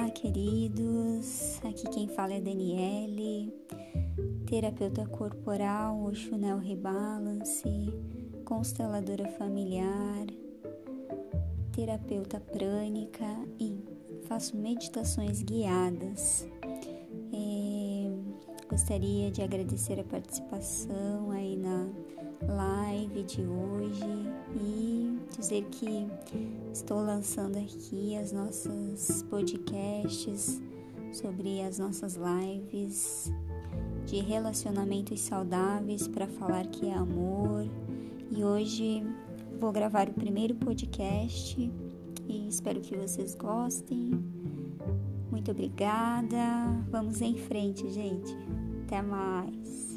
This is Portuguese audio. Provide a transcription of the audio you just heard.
Olá, queridos. Aqui quem fala é Daniele, terapeuta corporal, Oxunel Rebalance, consteladora familiar, terapeuta prânica e faço meditações guiadas. É, gostaria de agradecer a participação aí na live de hoje e dizer que estou lançando aqui as nossas podcasts sobre as nossas lives de relacionamentos saudáveis para falar que é amor. E hoje vou gravar o primeiro podcast e espero que vocês gostem. Muito obrigada. Vamos em frente, gente. Até mais.